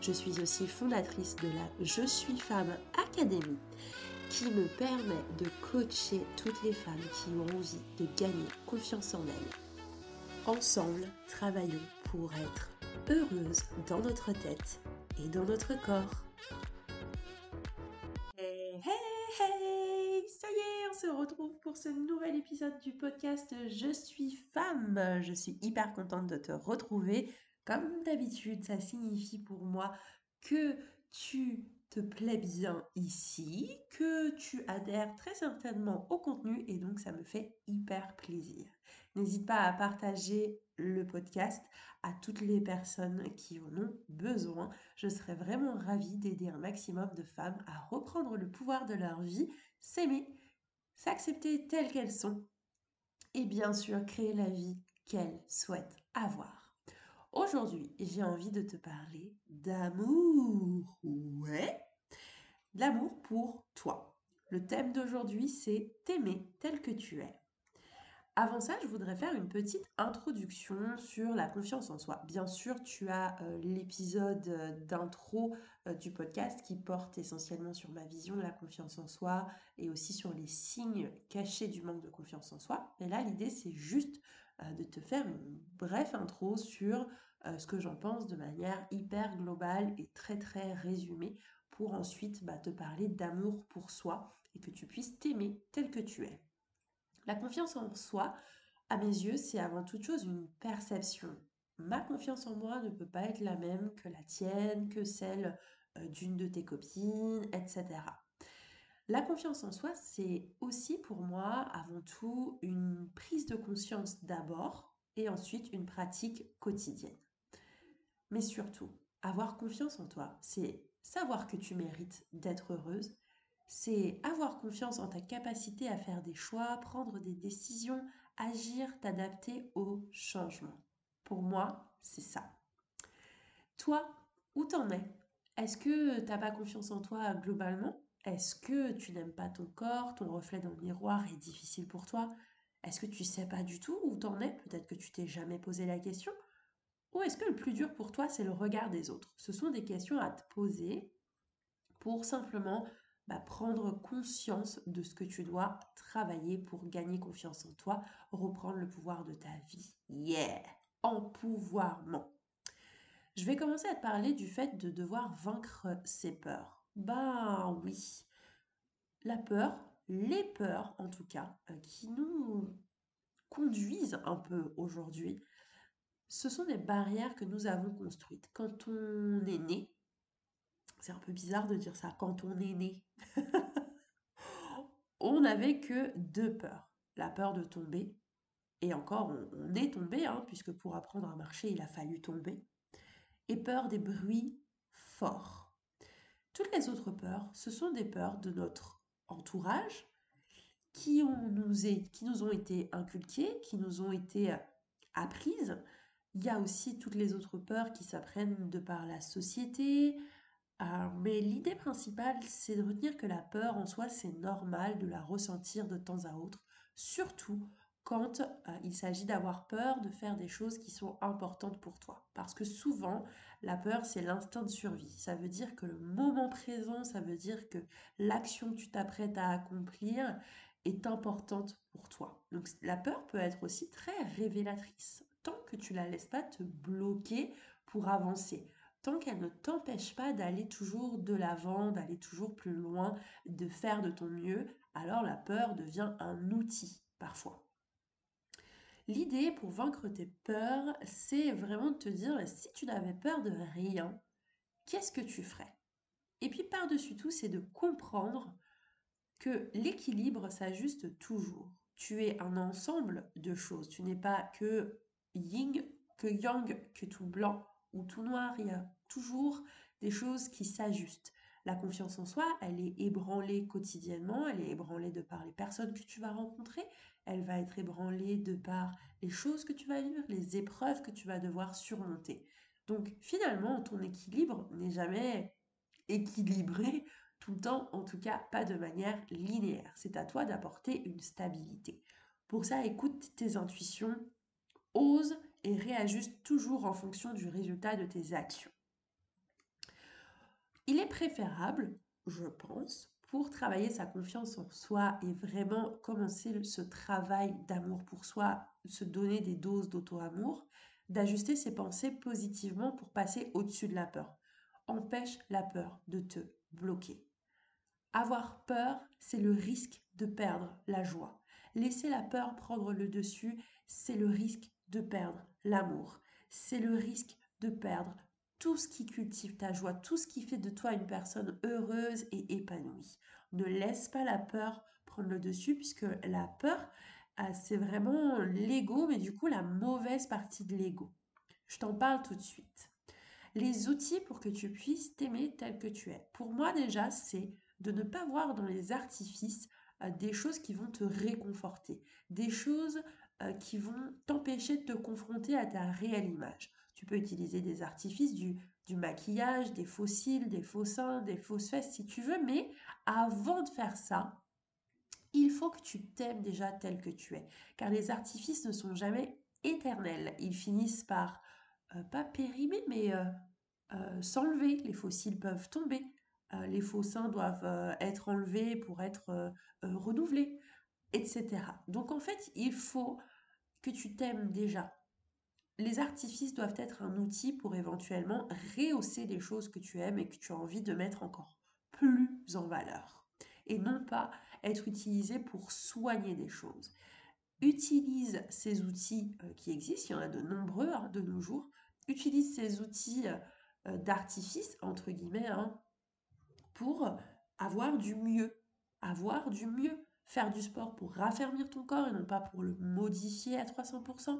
Je suis aussi fondatrice de la Je suis femme Académie qui me permet de coacher toutes les femmes qui ont envie de gagner confiance en elles. Ensemble, travaillons pour être heureuses dans notre tête et dans notre corps. Hey, hey, hey Ça y est, on se retrouve pour ce nouvel épisode du podcast Je suis femme. Je suis hyper contente de te retrouver. Comme d'habitude, ça signifie pour moi que tu te plais bien ici, que tu adhères très certainement au contenu et donc ça me fait hyper plaisir. N'hésite pas à partager le podcast à toutes les personnes qui en ont besoin. Je serais vraiment ravie d'aider un maximum de femmes à reprendre le pouvoir de leur vie, s'aimer, s'accepter telles qu'elles sont et bien sûr créer la vie qu'elles souhaitent avoir. Aujourd'hui, j'ai envie de te parler d'amour. Ouais, l'amour pour toi. Le thème d'aujourd'hui, c'est t'aimer tel que tu es. Avant ça, je voudrais faire une petite introduction sur la confiance en soi. Bien sûr, tu as euh, l'épisode euh, d'intro euh, du podcast qui porte essentiellement sur ma vision de la confiance en soi et aussi sur les signes cachés du manque de confiance en soi. Mais là, l'idée, c'est juste de te faire une brève intro sur ce que j'en pense de manière hyper globale et très très résumée pour ensuite bah, te parler d'amour pour soi et que tu puisses t'aimer tel que tu es. La confiance en soi, à mes yeux, c'est avant toute chose une perception. Ma confiance en moi ne peut pas être la même que la tienne, que celle d'une de tes copines, etc. La confiance en soi, c'est aussi pour moi avant tout une prise de conscience d'abord et ensuite une pratique quotidienne. Mais surtout, avoir confiance en toi, c'est savoir que tu mérites d'être heureuse, c'est avoir confiance en ta capacité à faire des choix, prendre des décisions, agir, t'adapter au changement. Pour moi, c'est ça. Toi, où t'en es? Est-ce que t'as pas confiance en toi globalement? Est-ce que tu n'aimes pas ton corps Ton reflet dans le miroir est difficile pour toi? Est-ce que tu sais pas du tout où t'en es? Peut-être que tu t'es jamais posé la question ou est-ce que le plus dur pour toi, c'est le regard des autres? Ce sont des questions à te poser pour simplement bah, prendre conscience de ce que tu dois travailler pour gagner confiance en toi, reprendre le pouvoir de ta vie. Yeah Empouvoirment. Je vais commencer à te parler du fait de devoir vaincre ses peurs. Ben oui. La peur, les peurs en tout cas, euh, qui nous conduisent un peu aujourd'hui ce sont des barrières que nous avons construites. Quand on est né, c'est un peu bizarre de dire ça, quand on est né, on n'avait que deux peurs. La peur de tomber, et encore, on, est tombé, hein, puisque pour apprendre à marcher, il a fallu tomber, et peur des bruits forts. Toutes les autres peurs, ce sont des peurs de notre entourage qui, nous, qui nous ont été inculquées, qui nous ont été apprises, il y a aussi toutes les autres peurs qui s'apprennent de par la société. Mais l'idée principale, c'est de retenir que la peur en soi, c'est normal de la ressentir de temps à autre, surtout quand euh, il s'agit d'avoir peur de faire des choses qui sont importantes pour toi. Parce que souvent, la peur, c'est l'instinct de survie. Ça veut dire que le moment présent, ça veut dire que l'action que tu t'apprêtes à accomplir est importante pour toi. Donc la peur peut être aussi très révélatrice tu la laisses pas te bloquer pour avancer, tant qu'elle ne t'empêche pas d'aller toujours de l'avant, d'aller toujours plus loin, de faire de ton mieux, alors la peur devient un outil parfois. L'idée pour vaincre tes peurs, c'est vraiment de te dire si tu n'avais peur de rien, qu'est-ce que tu ferais? Et puis par-dessus tout, c'est de comprendre que l'équilibre s'ajuste toujours. Tu es un ensemble de choses. Tu n'es pas que yin, que yang, que tout blanc ou tout noir. Il y a toujours des choses qui s'ajustent. La confiance en soi, elle est ébranlée quotidiennement, elle est ébranlée de par les personnes que tu vas rencontrer, elle va être ébranlée de par les choses que tu vas vivre, les épreuves que tu vas devoir surmonter. Donc finalement, ton équilibre n'est jamais équilibré tout le temps, en tout cas pas de manière linéaire. C'est à toi d'apporter une stabilité. Pour ça, écoute tes intuitions, ose et réajuste toujours en fonction du résultat de tes actions. Il est préférable, je pense, pour travailler sa confiance en soi et vraiment commencer ce travail d'amour pour soi, se donner des doses d'auto-amour, d'ajuster ses pensées positivement pour passer au-dessus de la peur. Empêche la peur de te bloquer. Avoir peur, c'est le risque de perdre la joie. Laisser la peur prendre le dessus, c'est le risque de perdre l'amour. C'est le risque de perdre tout ce qui cultive ta joie, tout ce qui fait de toi une personne heureuse et épanouie. Ne laisse pas la peur prendre le dessus, puisque la peur, ah, c'est vraiment l'ego, mais du coup la mauvaise partie de l'ego. Je t'en parle tout de suite. Les outils pour que tu puisses t'aimer tel que tu es. Pour moi déjà, c'est de ne pas voir dans les artifices euh, des choses qui vont te réconforter, des choses euh, qui vont t'empêcher de te confronter à ta réelle image. Tu peux utiliser des artifices, du, maquillage, des fossiles, des faux seins, des fausses fesses si tu veux, mais avant de faire ça, il faut que tu t'aimes déjà tel que tu es. Car les artifices ne sont jamais éternels. Ils finissent par, euh, pas périmer, mais s'enlever. Les fossiles peuvent tomber. Euh, les faux seins doivent euh, être enlevés pour être euh, renouvelés, etc. Donc en fait, il faut que tu t'aimes déjà. Les artifices doivent être un outil pour éventuellement rehausser les choses que tu aimes et que tu as envie de mettre encore plus en valeur. Et non pas être utilisé pour soigner des choses. Utilise ces outils qui existent, il y en a de nombreux hein, de nos jours. Utilise ces outils d'artifice, entre guillemets, hein, pour avoir du mieux. Avoir du mieux. Faire du sport pour raffermir ton corps et non pas pour le modifier à 300%.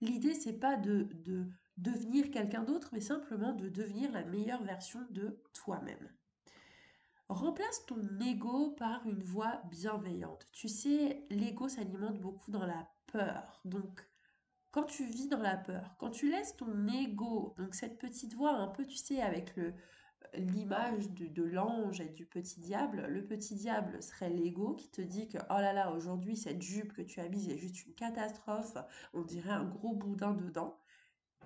L'idée, c'est pas de, de devenir quelqu'un d'autre, mais simplement de devenir la meilleure version de toi-même. Remplace ton ego par une voix bienveillante. Tu sais, l'ego s'alimente beaucoup dans la peur. Donc, quand tu vis dans la peur, quand tu laisses ton ego, donc cette petite voix un peu, tu sais, avec le, l'image de, l'ange et du petit diable, le petit diable serait l'ego qui te dit que oh là là, aujourd'hui cette jupe que tu as mise est juste une catastrophe, on dirait un gros boudin dedans.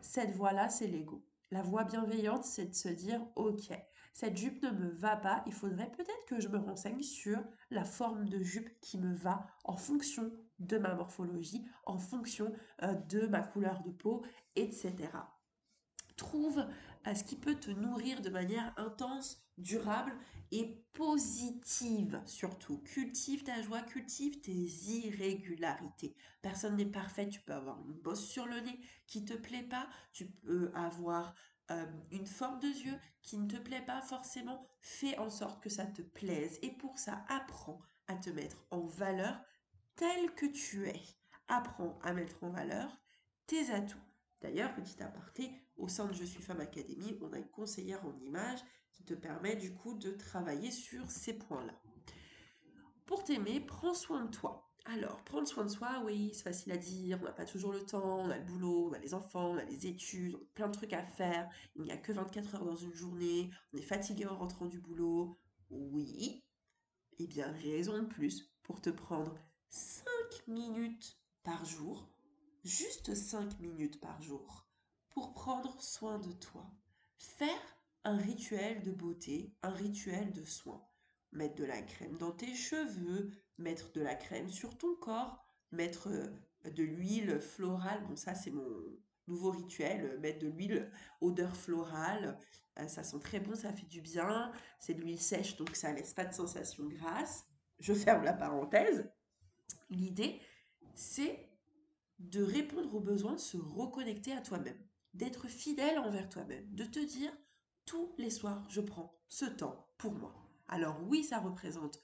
Cette voix-là, c'est l'ego. La voix bienveillante, c'est de se dire ok, cette jupe ne me va pas, il faudrait peut-être que je me renseigne sur la forme de jupe qui me va en fonction de ma morphologie, en fonction euh, de ma couleur de peau, etc. Trouve ce qui peut te nourrir de manière intense, durable et positive surtout. Cultive ta joie, cultive tes irrégularités. Personne n'est parfait, tu peux avoir une bosse sur le nez qui te plaît pas, tu peux avoir euh, une forme de yeux qui ne te plaît pas forcément. Fais en sorte que ça te plaise et pour ça, apprends à te mettre en valeur tel que tu es. Apprends à mettre en valeur tes atouts. D'ailleurs, petit aparté, au sein de Je suis femme académie, on a une conseillère en image qui te permet du coup de travailler sur ces points-là. Pour t'aimer, prends soin de toi. Alors, prendre soin de soi, oui, c'est facile à dire, on n'a pas toujours le temps, on a le boulot, on a les enfants, on a les études, on a plein de trucs à faire, il n'y a que 24 heures dans une journée, on est fatigué en rentrant du boulot. Oui, eh bien, raison de plus pour te prendre 5 minutes par jour, juste 5 minutes par jour, pour prendre soin de toi. Faire un rituel de beauté, un rituel de soin. Mettre de la crème dans tes cheveux, mettre de la crème sur ton corps, mettre euh, de l'huile florale. Bon, ça, c'est mon nouveau rituel. Mettre de l'huile odeur florale. Euh, ça sent très bon, ça fait du bien. C'est de l'huile sèche, donc ça laisse pas de sensation grasse. Je ferme la parenthèse. L'idée, c'est de répondre aux besoins, se reconnecter à toi-même d'être fidèle envers toi-même, de te dire, tous les soirs, je prends ce temps pour moi. Alors oui, ça représente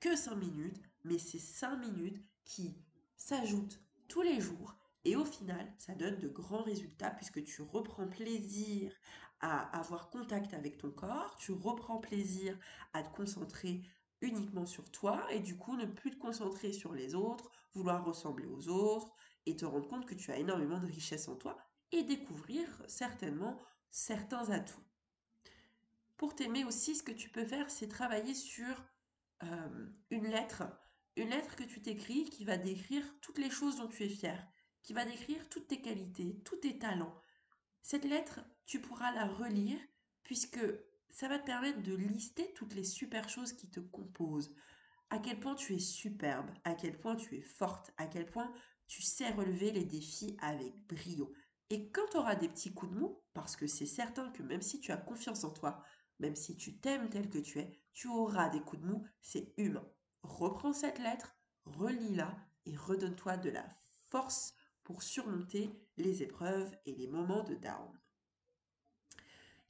que 5 minutes, mais c'est 5 minutes qui s'ajoutent tous les jours et au final, ça donne de grands résultats puisque tu reprends plaisir à avoir contact avec ton corps, tu reprends plaisir à te concentrer uniquement sur toi et du coup ne plus te concentrer sur les autres, vouloir ressembler aux autres et te rendre compte que tu as énormément de richesse en toi et découvrir certainement certains atouts. Pour t'aimer aussi, ce que tu peux faire, c'est travailler sur euh, une lettre, une lettre que tu t'écris qui va décrire toutes les choses dont tu es fier, qui va décrire toutes tes qualités, tous tes talents. Cette lettre, tu pourras la relire puisque ça va te permettre de lister toutes les super choses qui te composent. À quel point tu es superbe, à quel point tu es forte, à quel point tu sais relever les défis avec brio. Et quand tu auras des petits coups de mou, parce que c'est certain que même si tu as confiance en toi, même si tu t'aimes tel que tu es, tu auras des coups de mou, c'est humain. Reprends cette lettre, relis-la et redonne-toi de la force pour surmonter les épreuves et les moments de down.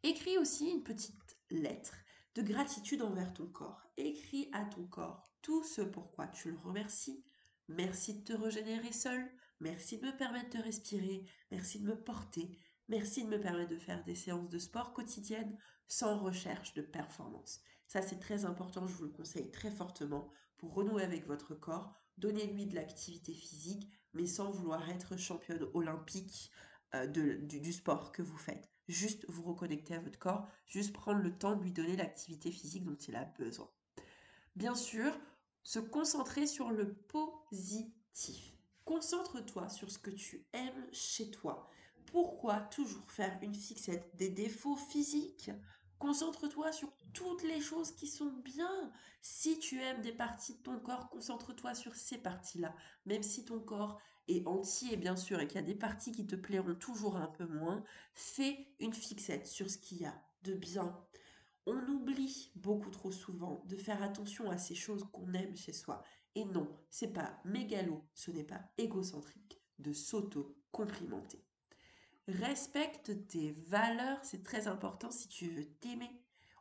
Écris aussi une petite lettre de gratitude envers ton corps. Écris à ton corps tout ce pourquoi tu le remercies. Merci de te régénérer seul. Merci de me permettre de respirer. Merci de me porter. Merci de me permettre de faire des séances de sport quotidiennes sans recherche de performance. Ça, c'est très important. Je vous le conseille très fortement pour renouer avec votre corps. Donnez-lui de l'activité physique, mais sans vouloir être championne olympique euh, du, sport que vous faites. Juste vous reconnecter à votre corps, juste prendre le temps de lui donner l'activité physique dont il a besoin. Bien sûr, se concentrer sur le positif. Concentre-toi sur ce que tu aimes chez toi. Pourquoi toujours faire une fixette? Des défauts physiques? Concentre-toi sur toutes les choses qui sont bien. Si tu aimes des parties de ton corps, concentre-toi sur ces parties-là. Même si ton corps est entier, bien sûr, et qu'il y a des parties qui te plairont toujours un peu moins, fais une fixette sur ce qu'il y a de bien. On oublie beaucoup trop souvent de faire attention à ces choses qu'on aime chez soi. Et non, c'est pas mégalo, ce n'est pas égocentrique de s'auto-complimenter. Respecte tes valeurs, c'est très important si tu veux t'aimer.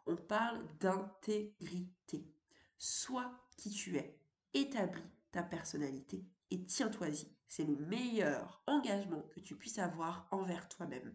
On parle d'intégrité. Sois qui tu es, établis ta personnalité et tiens-toi-y. C'est le meilleur engagement que tu puisses avoir envers toi-même.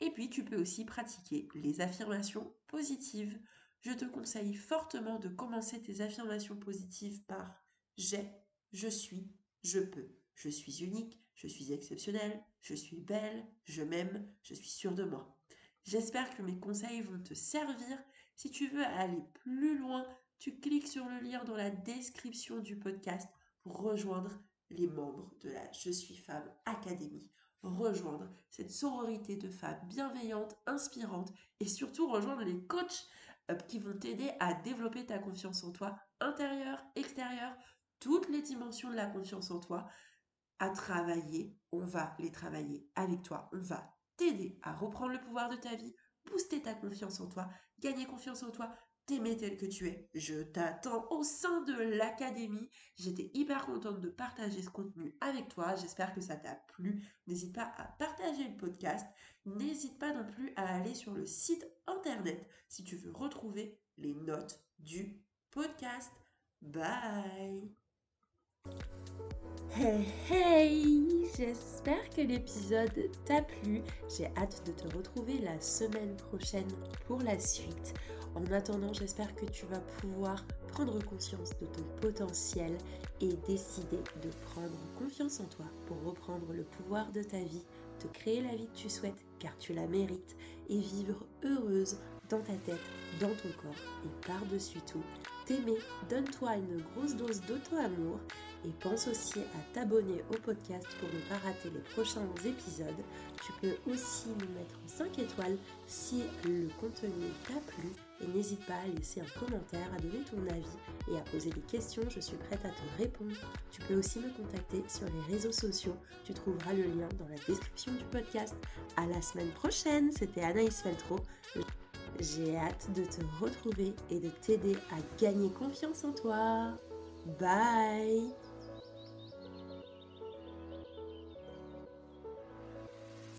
Et puis, tu peux aussi pratiquer les affirmations positives. Je te conseille fortement de commencer tes affirmations positives par j'ai, je suis, je peux, je suis unique, je suis exceptionnelle, je suis belle, je m'aime, je suis sûre de moi. J'espère que mes conseils vont te servir. Si tu veux aller plus loin, tu cliques sur le lien dans la description du podcast pour rejoindre les membres de la Je suis femme Académie. Rejoindre cette sororité de femmes bienveillantes, inspirantes et surtout rejoindre les coachs euh, qui vont t'aider à développer ta confiance en toi, intérieure, extérieure, toutes les dimensions de la confiance en toi à travailler, on va les travailler avec toi. On va t'aider à reprendre le pouvoir de ta vie, booster ta confiance en toi, gagner confiance en toi, t'aimer tel que tu es. Je t'attends au sein de l'académie. J'étais hyper contente de partager ce contenu avec toi. J'espère que ça t'a plu. N'hésite pas à partager le podcast. N'hésite pas non plus à aller sur le site internet si tu veux retrouver les notes du podcast. Bye Hey hey J'espère que l'épisode t'a plu. J'ai hâte de te retrouver la semaine prochaine pour la suite. En attendant, j'espère que tu vas pouvoir prendre conscience de ton potentiel et décider de prendre confiance en toi pour reprendre le pouvoir de ta vie, te créer la vie que tu souhaites car tu la mérites et vivre heureuse dans ta tête, dans ton corps et par-dessus tout, t'aimer, donne-toi une grosse dose d'auto-amour et pense aussi à t'abonner au podcast pour ne pas rater les prochains épisodes. Tu peux aussi nous mettre 5 étoiles si le contenu t'a plu et n'hésite pas à laisser un commentaire, à donner ton avis et à poser des questions, je suis prête à te répondre. Tu peux aussi me contacter sur les réseaux sociaux, tu trouveras le lien dans la description du podcast. À la semaine prochaine, c'était Anaïs Feltro. J'ai hâte de te retrouver et de t'aider à gagner confiance en toi. Bye